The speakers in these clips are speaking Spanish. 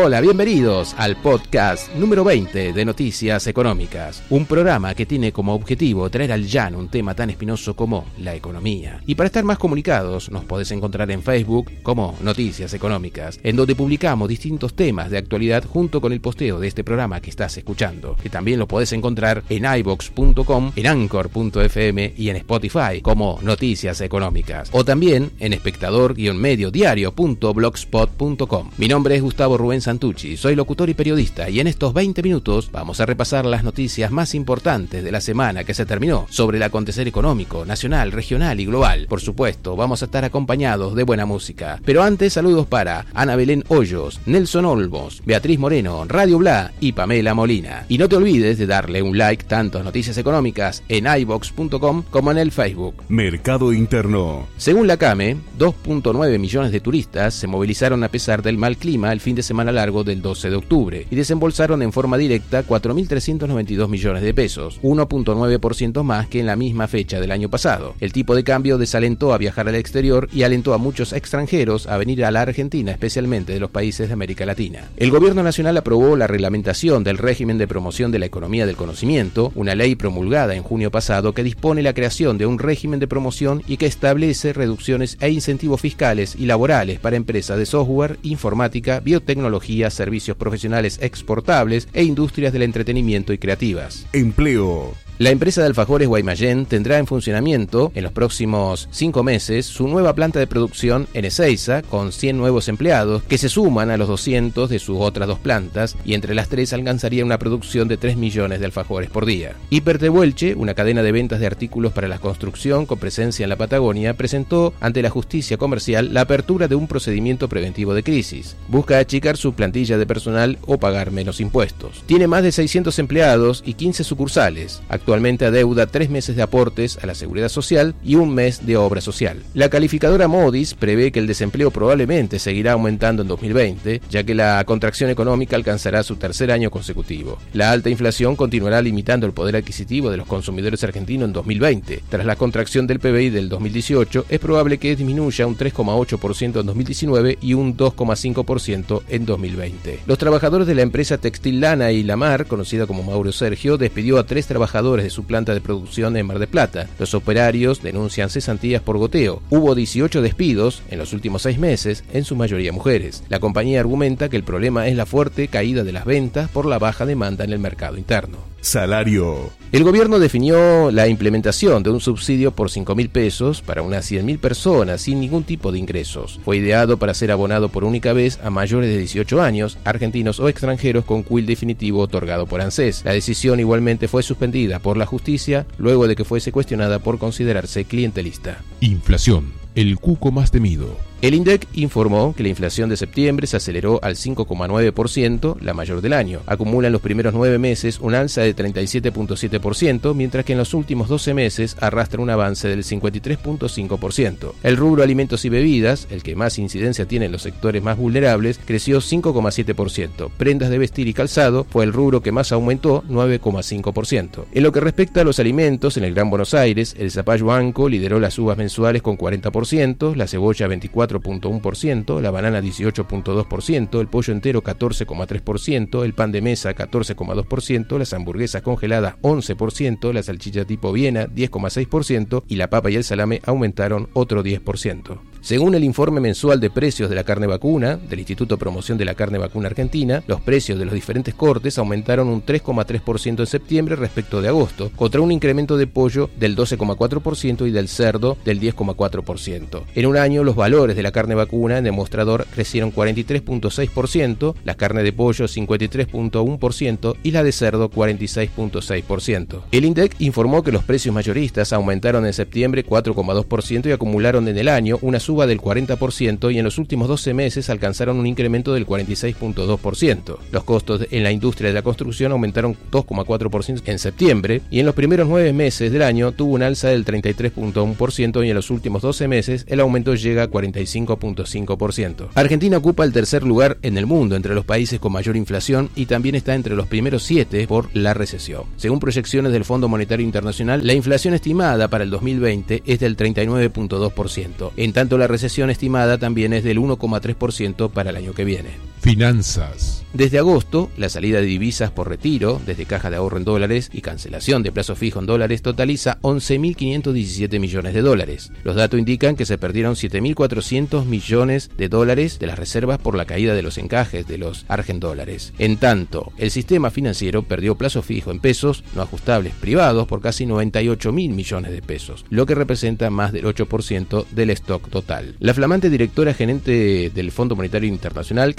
Hola, bienvenidos al podcast número 20 de Noticias Económicas, un programa que tiene como objetivo traer al llano un tema tan espinoso como la economía. Y para estar más comunicados, nos podés encontrar en Facebook como Noticias Económicas, en donde publicamos distintos temas de actualidad junto con el posteo de este programa que estás escuchando, que también lo podés encontrar en ibox.com, en anchor.fm y en Spotify como Noticias Económicas, o también en espectador-mediodiario.blogspot.com. Mi nombre es Gustavo Rubén Santucci, soy locutor y periodista y en estos 20 minutos vamos a repasar las noticias más importantes de la semana que se terminó sobre el acontecer económico, nacional, regional y global. Por supuesto, vamos a estar acompañados de buena música. Pero antes, saludos para Ana Belén Hoyos, Nelson Olmos, Beatriz Moreno, Radio Bla y Pamela Molina. Y no te olvides de darle un like tanto a Noticias Económicas en ibox.com como en el Facebook. Mercado Interno. Según la CAME, 2.9 millones de turistas se movilizaron a pesar del mal clima el fin de semana largo del 12 de octubre y desembolsaron en forma directa 4.392 millones de pesos, 1.9% más que en la misma fecha del año pasado. El tipo de cambio desalentó a viajar al exterior y alentó a muchos extranjeros a venir a la Argentina, especialmente de los países de América Latina. El gobierno nacional aprobó la reglamentación del régimen de promoción de la economía del conocimiento, una ley promulgada en junio pasado que dispone la creación de un régimen de promoción y que establece reducciones e incentivos fiscales y laborales para empresas de software, informática, biotecnología, servicios profesionales exportables e industrias del entretenimiento y creativas. Empleo. La empresa de alfajores Guaymallén tendrá en funcionamiento en los próximos cinco meses su nueva planta de producción en Ezeiza con 100 nuevos empleados que se suman a los 200 de sus otras dos plantas y entre las tres alcanzaría una producción de 3 millones de alfajores por día. Hipertehuelche, una cadena de ventas de artículos para la construcción con presencia en la Patagonia, presentó ante la justicia comercial la apertura de un procedimiento preventivo de crisis. Busca achicar su plantilla de personal o pagar menos impuestos. Tiene más de 600 empleados y 15 sucursales. Adeuda tres meses de aportes a la seguridad social y un mes de obra social. La calificadora Modis prevé que el desempleo probablemente seguirá aumentando en 2020, ya que la contracción económica alcanzará su tercer año consecutivo. La alta inflación continuará limitando el poder adquisitivo de los consumidores argentinos en 2020. Tras la contracción del PBI del 2018, es probable que disminuya un 3,8% en 2019 y un 2,5% en 2020. Los trabajadores de la empresa textil Lana y Lamar, conocida como Mauro Sergio, despidió a tres trabajadores de su planta de producción en Mar de Plata. Los operarios denuncian cesantías por goteo. Hubo 18 despidos en los últimos seis meses, en su mayoría mujeres. La compañía argumenta que el problema es la fuerte caída de las ventas por la baja demanda en el mercado interno. Salario. El gobierno definió la implementación de un subsidio por 5 mil pesos para unas 100.000 personas sin ningún tipo de ingresos. Fue ideado para ser abonado por única vez a mayores de 18 años, argentinos o extranjeros con cuil definitivo otorgado por ANSES. La decisión igualmente fue suspendida por la justicia luego de que fuese cuestionada por considerarse clientelista. Inflación. El cuco más temido. El INDEC informó que la inflación de septiembre se aceleró al 5,9%, la mayor del año. Acumula en los primeros nueve meses un alza de 37,7%, mientras que en los últimos 12 meses arrastra un avance del 53,5%. El rubro alimentos y bebidas, el que más incidencia tiene en los sectores más vulnerables, creció 5,7%. Prendas de vestir y calzado fue el rubro que más aumentó, 9,5%. En lo que respecta a los alimentos, en el Gran Buenos Aires, el zapallo anco lideró las uvas mensuales con 40%, la cebolla 24%, 4.1%, la banana 18.2%, el pollo entero 14,3%, el pan de mesa 14,2%, las hamburguesas congeladas 11%, la salchicha tipo Viena 10,6% y la papa y el salame aumentaron otro 10%. Según el informe mensual de precios de la carne vacuna del Instituto de Promoción de la Carne Vacuna Argentina, los precios de los diferentes cortes aumentaron un 3,3% en septiembre respecto de agosto, contra un incremento de pollo del 12,4% y del cerdo del 10,4%. En un año, los valores de la carne vacuna en demostrador crecieron 43,6%, la carne de pollo 53,1% y la de cerdo 46,6%. El INDEC informó que los precios mayoristas aumentaron en septiembre 4,2% y acumularon en el año una suba del 40% y en los últimos 12 meses alcanzaron un incremento del 46.2%. Los costos en la industria de la construcción aumentaron 2,4% en septiembre y en los primeros 9 meses del año tuvo un alza del 33.1% y en los últimos 12 meses el aumento llega a 45.5%. Argentina ocupa el tercer lugar en el mundo entre los países con mayor inflación y también está entre los primeros 7 por la recesión. Según proyecciones del Fondo Monetario Internacional, la inflación estimada para el 2020 es del 39.2%. En tanto, la recesión estimada también es del 1,3% para el año que viene. Finanzas. Desde agosto, la salida de divisas por retiro, desde caja de ahorro en dólares y cancelación de plazo fijo en dólares totaliza 11.517 millones de dólares. Los datos indican que se perdieron 7.400 millones de dólares de las reservas por la caída de los encajes de los argent dólares. En tanto, el sistema financiero perdió plazo fijo en pesos no ajustables privados por casi 98.000 millones de pesos, lo que representa más del 8% del stock total. La flamante directora gerente del Fondo Monetario Internacional,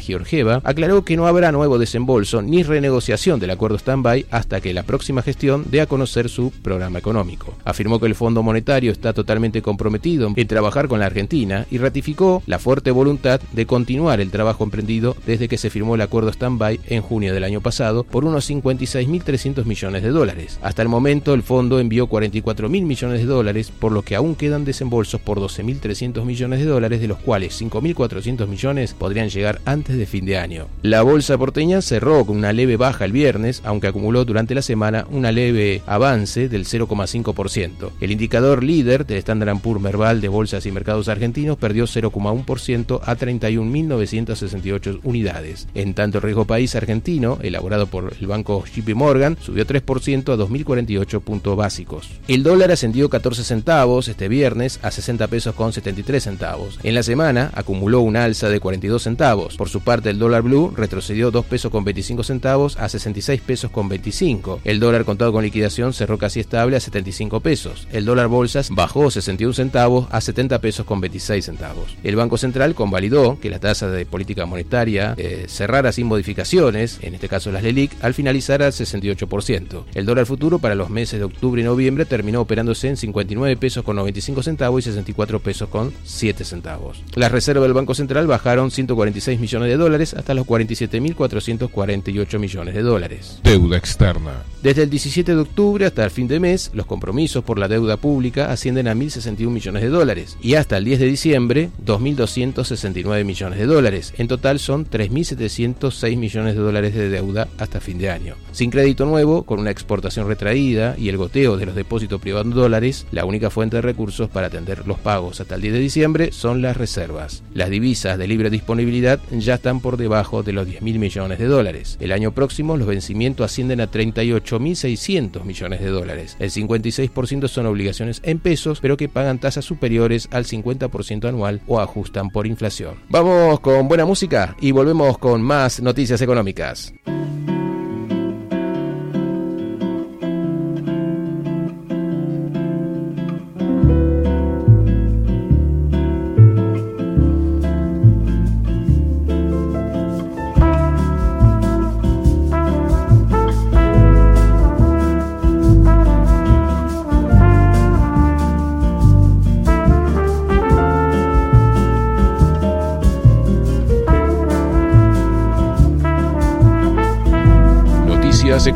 Georgieva, aclaró que no habrá nuevo desembolso ni renegociación del acuerdo stand-by hasta que la próxima gestión dé a conocer su programa económico. Afirmó que el Fondo Monetario está totalmente comprometido en trabajar con la Argentina y ratificó la fuerte voluntad de continuar el trabajo emprendido desde que se firmó el acuerdo stand-by en junio del año pasado por unos 56.300 millones de dólares. Hasta el momento el fondo envió 44.000 millones de dólares, por lo que aún quedan desembolsos por 12.300 millones de dólares, de los cuales 5.400 millones podrían llegar antes de fin de año. La bolsa porteña cerró con una leve baja el viernes, aunque acumuló durante la semana una leve avance del 0,5%. El indicador líder del Standard Poor's Merval de bolsas y mercados argentinos perdió 0,1% a 31.968 unidades. En tanto, el riesgo país argentino, elaborado por el banco JP Morgan, subió 3% a 2.048 puntos básicos. El dólar ascendió 14 centavos este viernes a 60 pesos con 73 centavos. En la semana acumuló una alza de 42 centavos. Por su parte, el dólar blue retrocedió 2 pesos con 25 centavos a 66 pesos con 25. El dólar contado con liquidación cerró casi estable a 75 pesos. El dólar bolsas bajó 61 centavos a 70 pesos con 26 centavos. El Banco Central convalidó que la tasa de política monetaria eh, cerrara sin modificaciones, en este caso las LELIC, al finalizar al 68%. El dólar futuro para los meses de octubre y noviembre terminó operándose en 59 pesos con 95 centavos y 64 pesos con 7 centavos. Las reservas del Banco Central bajaron 146 millones de dólares hasta los 47.448 millones de dólares. Deuda externa. Desde el 17 de octubre hasta el fin de mes, los compromisos por la deuda pública ascienden a 1.061 millones de dólares y hasta el 10 de diciembre 2.269 millones de dólares. En total son 3.706 millones de dólares de deuda hasta fin de año. Sin crédito nuevo, con una exportación retraída y el goteo de los depósitos privados en dólares, la única fuente de recursos para atender los pagos hasta el 10 de diciembre son las reservas. Las divisas de libre disponibilidad ya están por debajo de los 10.000 millones de dólares. El año próximo los vencimientos ascienden a 38.600 millones de dólares. El 56% son obligaciones en pesos, pero que pagan tasas superiores al 50% anual o ajustan por inflación. Vamos con buena música y volvemos con más noticias económicas.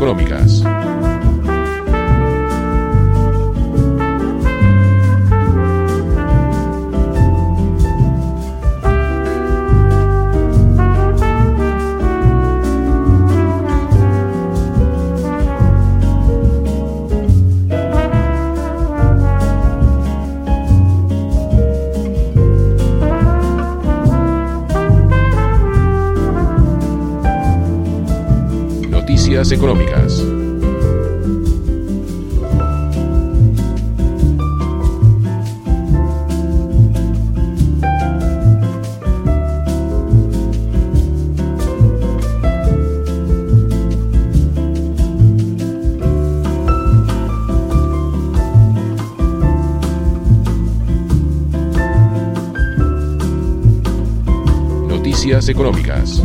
Noticias económicas. Noticias económicas.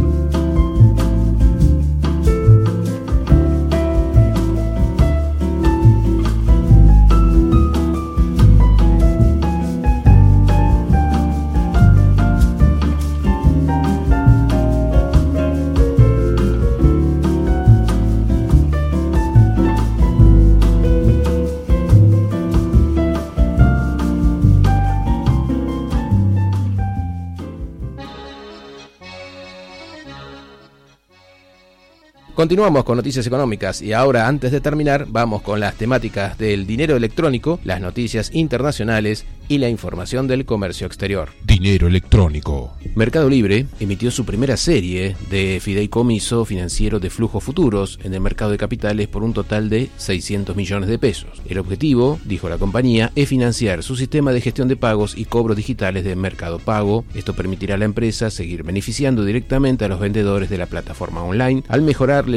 Continuamos con noticias económicas y ahora antes de terminar vamos con las temáticas del dinero electrónico, las noticias internacionales y la información del comercio exterior. Dinero electrónico. Mercado Libre emitió su primera serie de fideicomiso financiero de flujos futuros en el mercado de capitales por un total de 600 millones de pesos. El objetivo, dijo la compañía, es financiar su sistema de gestión de pagos y cobros digitales de Mercado Pago. Esto permitirá a la empresa seguir beneficiando directamente a los vendedores de la plataforma online al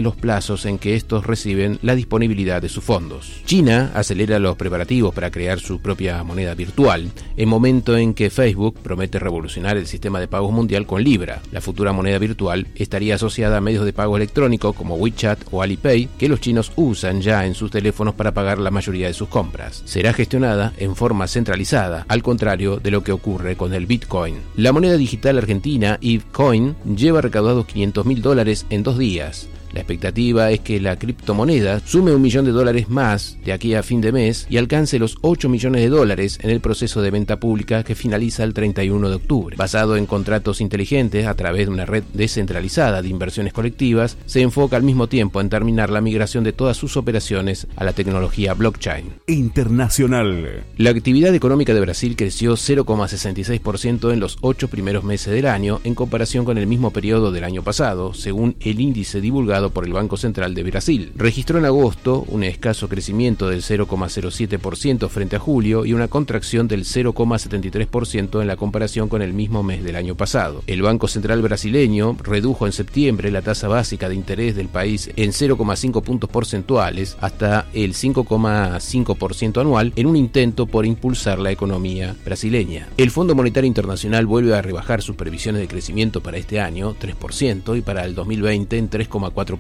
los plazos en que estos reciben la disponibilidad de sus fondos. China acelera los preparativos para crear su propia moneda virtual en momento en que Facebook promete revolucionar el sistema de pagos mundial con Libra. La futura moneda virtual estaría asociada a medios de pago electrónico como WeChat o Alipay, que los chinos usan ya en sus teléfonos para pagar la mayoría de sus compras. Será gestionada en forma centralizada, al contrario de lo que ocurre con el Bitcoin. La moneda digital argentina, EveCoin, lleva recaudados 500 mil dólares en dos días. La expectativa es que la criptomoneda sume un millón de dólares más de aquí a fin de mes y alcance los 8 millones de dólares en el proceso de venta pública que finaliza el 31 de octubre. Basado en contratos inteligentes a través de una red descentralizada de inversiones colectivas, se enfoca al mismo tiempo en terminar la migración de todas sus operaciones a la tecnología blockchain. Internacional. La actividad económica de Brasil creció 0,66% en los ocho primeros meses del año en comparación con el mismo periodo del año pasado, según el índice divulgado por el Banco Central de Brasil. Registró en agosto un escaso crecimiento del 0,07% frente a julio y una contracción del 0,73% en la comparación con el mismo mes del año pasado. El Banco Central brasileño redujo en septiembre la tasa básica de interés del país en 0,5 puntos porcentuales hasta el 5,5% anual en un intento por impulsar la economía brasileña. El Fondo Monetario Internacional vuelve a rebajar sus previsiones de crecimiento para este año 3% y para el 2020 en 3,4%.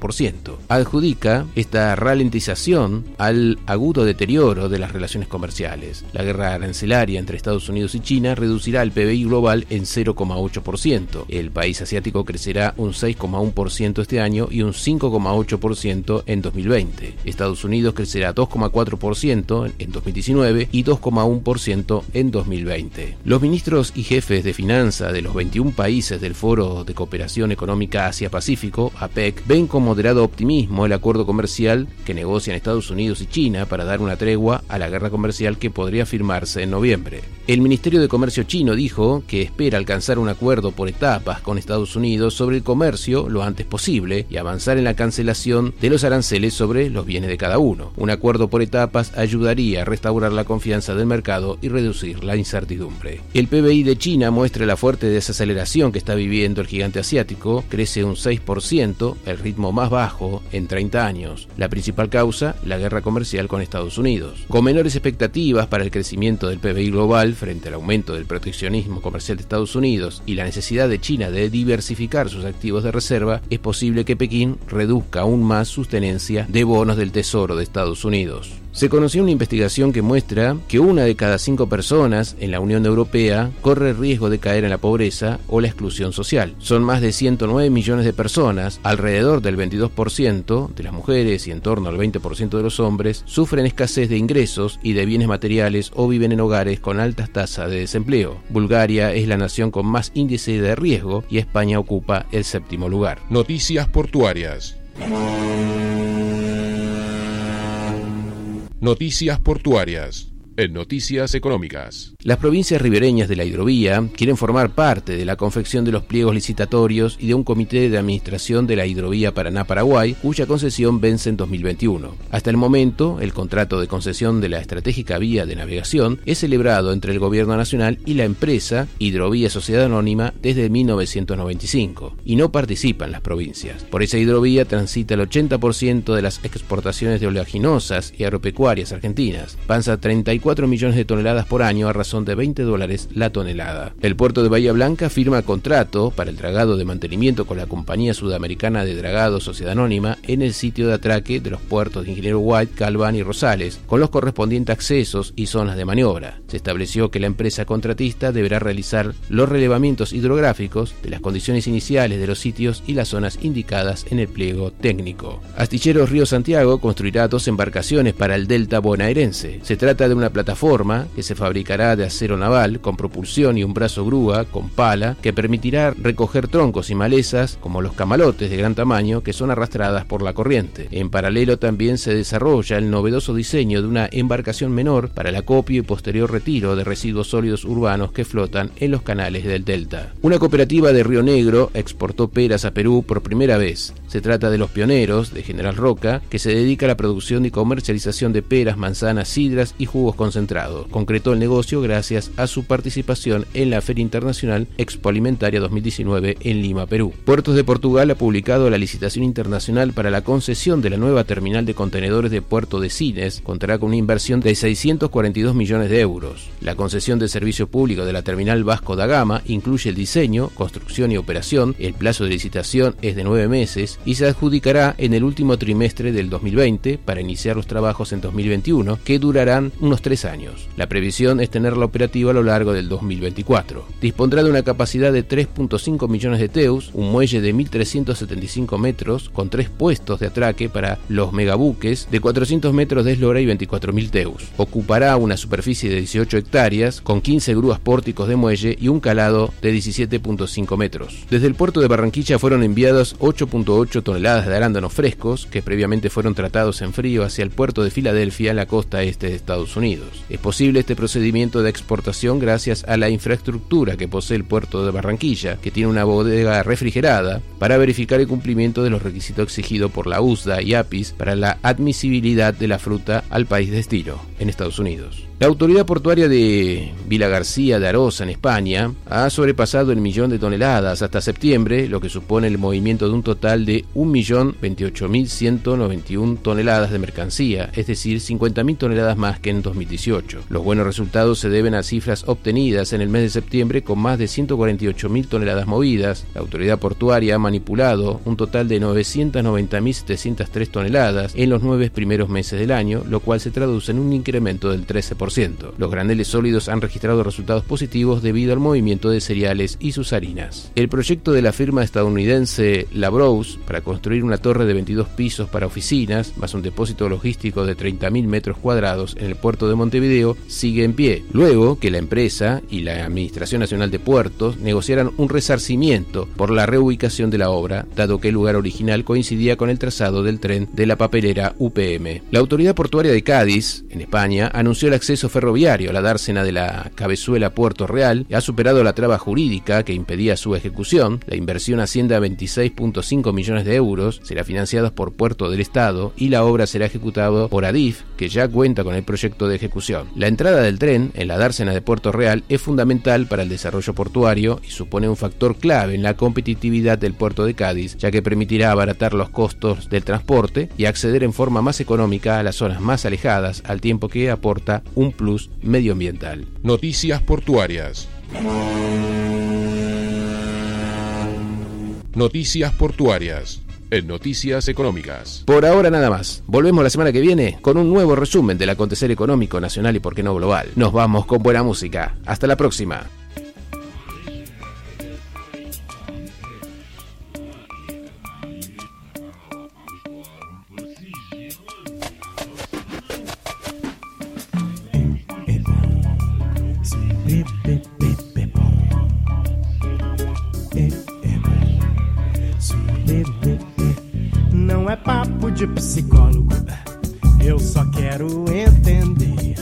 Adjudica esta ralentización al agudo deterioro de las relaciones comerciales. La guerra arancelaria entre Estados Unidos y China reducirá el PBI global en 0,8%. El país asiático crecerá un 6,1% este año y un 5,8% en 2020. Estados Unidos crecerá 2,4% en 2019 y 2,1% en 2020. Los ministros y jefes de finanzas de los 21 países del Foro de Cooperación Económica Asia-Pacífico, APEC, ven moderado optimismo el acuerdo comercial que negocian Estados Unidos y China para dar una tregua a la guerra comercial que podría firmarse en noviembre. El Ministerio de Comercio chino dijo que espera alcanzar un acuerdo por etapas con Estados Unidos sobre el comercio lo antes posible y avanzar en la cancelación de los aranceles sobre los bienes de cada uno. Un acuerdo por etapas ayudaría a restaurar la confianza del mercado y reducir la incertidumbre. El PBI de China muestra la fuerte desaceleración que está viviendo el gigante asiático, crece un 6%, el ritmo más bajo en 30 años. La principal causa, la guerra comercial con Estados Unidos. Con menores expectativas para el crecimiento del PBI global frente al aumento del proteccionismo comercial de Estados Unidos y la necesidad de China de diversificar sus activos de reserva, es posible que Pekín reduzca aún más su tenencia de bonos del Tesoro de Estados Unidos. Se conoció una investigación que muestra que una de cada cinco personas en la Unión Europea corre riesgo de caer en la pobreza o la exclusión social. Son más de 109 millones de personas, alrededor del 22% de las mujeres y en torno al 20% de los hombres, sufren escasez de ingresos y de bienes materiales o viven en hogares con altas tasas de desempleo. Bulgaria es la nación con más índice de riesgo y España ocupa el séptimo lugar. Noticias portuarias. Noticias portuarias. En Noticias Económicas. Las provincias ribereñas de la hidrovía quieren formar parte de la confección de los pliegos licitatorios y de un comité de administración de la hidrovía Paraná-Paraguay, cuya concesión vence en 2021. Hasta el momento, el contrato de concesión de la estratégica vía de navegación es celebrado entre el Gobierno Nacional y la empresa Hidrovía Sociedad Anónima desde 1995, y no participan las provincias. Por esa hidrovía transita el 80% de las exportaciones de oleaginosas y agropecuarias argentinas. Panza 34 4 millones de toneladas por año a razón de 20 dólares la tonelada. El puerto de Bahía Blanca firma contrato para el dragado de mantenimiento con la Compañía Sudamericana de Dragado Sociedad Anónima en el sitio de atraque de los puertos de Ingeniero White, Calván y Rosales, con los correspondientes accesos y zonas de maniobra. Se estableció que la empresa contratista deberá realizar los relevamientos hidrográficos de las condiciones iniciales de los sitios y las zonas indicadas en el pliego técnico. Astilleros Río Santiago construirá dos embarcaciones para el delta bonaerense. Se trata de una plataforma, que se fabricará de acero naval, con propulsión y un brazo grúa, con pala, que permitirá recoger troncos y malezas, como los camalotes de gran tamaño, que son arrastradas por la corriente. En paralelo también se desarrolla el novedoso diseño de una embarcación menor para el acopio y posterior retiro de residuos sólidos urbanos que flotan en los canales del delta. Una cooperativa de Río Negro exportó peras a Perú por primera vez. Se trata de los pioneros de General Roca, que se dedica a la producción y comercialización de peras, manzanas, sidras y jugos concentrados. Concretó el negocio gracias a su participación en la Feria Internacional Expo Alimentaria 2019 en Lima, Perú. Puertos de Portugal ha publicado la licitación internacional para la concesión de la nueva terminal de contenedores de Puerto de Cines. Contará con una inversión de 642 millones de euros. La concesión de servicio público de la terminal Vasco da Gama incluye el diseño, construcción y operación. El plazo de licitación es de nueve meses y se adjudicará en el último trimestre del 2020 para iniciar los trabajos en 2021, que durarán unos tres años. La previsión es tenerla operativa a lo largo del 2024. Dispondrá de una capacidad de 3.5 millones de teus, un muelle de 1.375 metros con tres puestos de atraque para los megabuques de 400 metros de eslora y 24.000 teus. Ocupará una superficie de 18 hectáreas con 15 grúas pórticos de muelle y un calado de 17.5 metros. Desde el puerto de Barranquilla fueron enviados 8.8 toneladas de arándanos frescos que previamente fueron tratados en frío hacia el puerto de Filadelfia la costa este de Estados Unidos. Es posible este procedimiento de exportación gracias a la infraestructura que posee el puerto de Barranquilla, que tiene una bodega refrigerada para verificar el cumplimiento de los requisitos exigidos por la USDA y APIS para la admisibilidad de la fruta al país de destino, en Estados Unidos. La autoridad portuaria de Vila García de Arosa, en España, ha sobrepasado el millón de toneladas hasta septiembre, lo que supone el movimiento de un total de 1.028.191 toneladas de mercancía, es decir, 50.000 toneladas más que en 2018. Los buenos resultados se deben a cifras obtenidas en el mes de septiembre con más de 148.000 toneladas movidas. La autoridad portuaria ha manipulado un total de 990.703 toneladas en los nueve primeros meses del año, lo cual se traduce en un incremento del 13%. Los graneles sólidos han registrado resultados positivos debido al movimiento de cereales y sus harinas. El proyecto de la firma estadounidense Labrouse para construir una torre de 22 pisos para oficinas, más un depósito logístico de 30.000 metros cuadrados en el puerto de Montevideo, sigue en pie, luego que la empresa y la Administración Nacional de Puertos negociaran un resarcimiento por la reubicación de la obra, dado que el lugar original coincidía con el trazado del tren de la papelera UPM. La autoridad portuaria de Cádiz, en España, anunció el acceso ferroviario, la dársena de la Cabezuela Puerto Real, ha superado la traba jurídica que impedía su ejecución. La inversión asciende a 26.5 millones de euros, será financiada por Puerto del Estado y la obra será ejecutada por Adif, que ya cuenta con el proyecto de ejecución. La entrada del tren en la dársena de Puerto Real es fundamental para el desarrollo portuario y supone un factor clave en la competitividad del puerto de Cádiz, ya que permitirá abaratar los costos del transporte y acceder en forma más económica a las zonas más alejadas, al tiempo que aporta un plus medioambiental. Noticias portuarias. Noticias portuarias. En Noticias Económicas. Por ahora nada más. Volvemos la semana que viene con un nuevo resumen del acontecer económico nacional y por qué no global. Nos vamos con buena música. Hasta la próxima. Não é papo de psicólogo, eu só quero entender.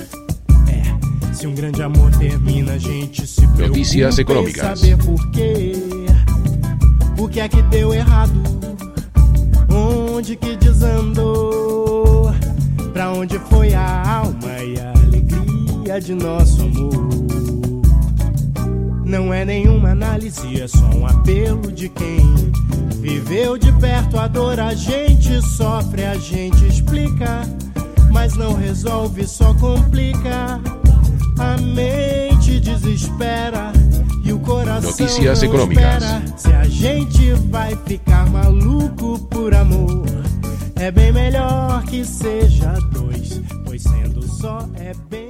É, se um grande amor termina, a gente se preocupa Notícias econômicas. saber por quê. O que é que deu errado? Onde que desandou? Pra onde foi a alma e a alegria de nosso amor? Não é nenhuma análise, é só um apelo de quem viveu de perto a dor. A gente sofre, a gente explica, mas não resolve, só complica. A mente desespera e o coração Notícias não econômicas. espera. Se a gente vai ficar maluco por amor, é bem melhor que seja dois, pois sendo só é bem.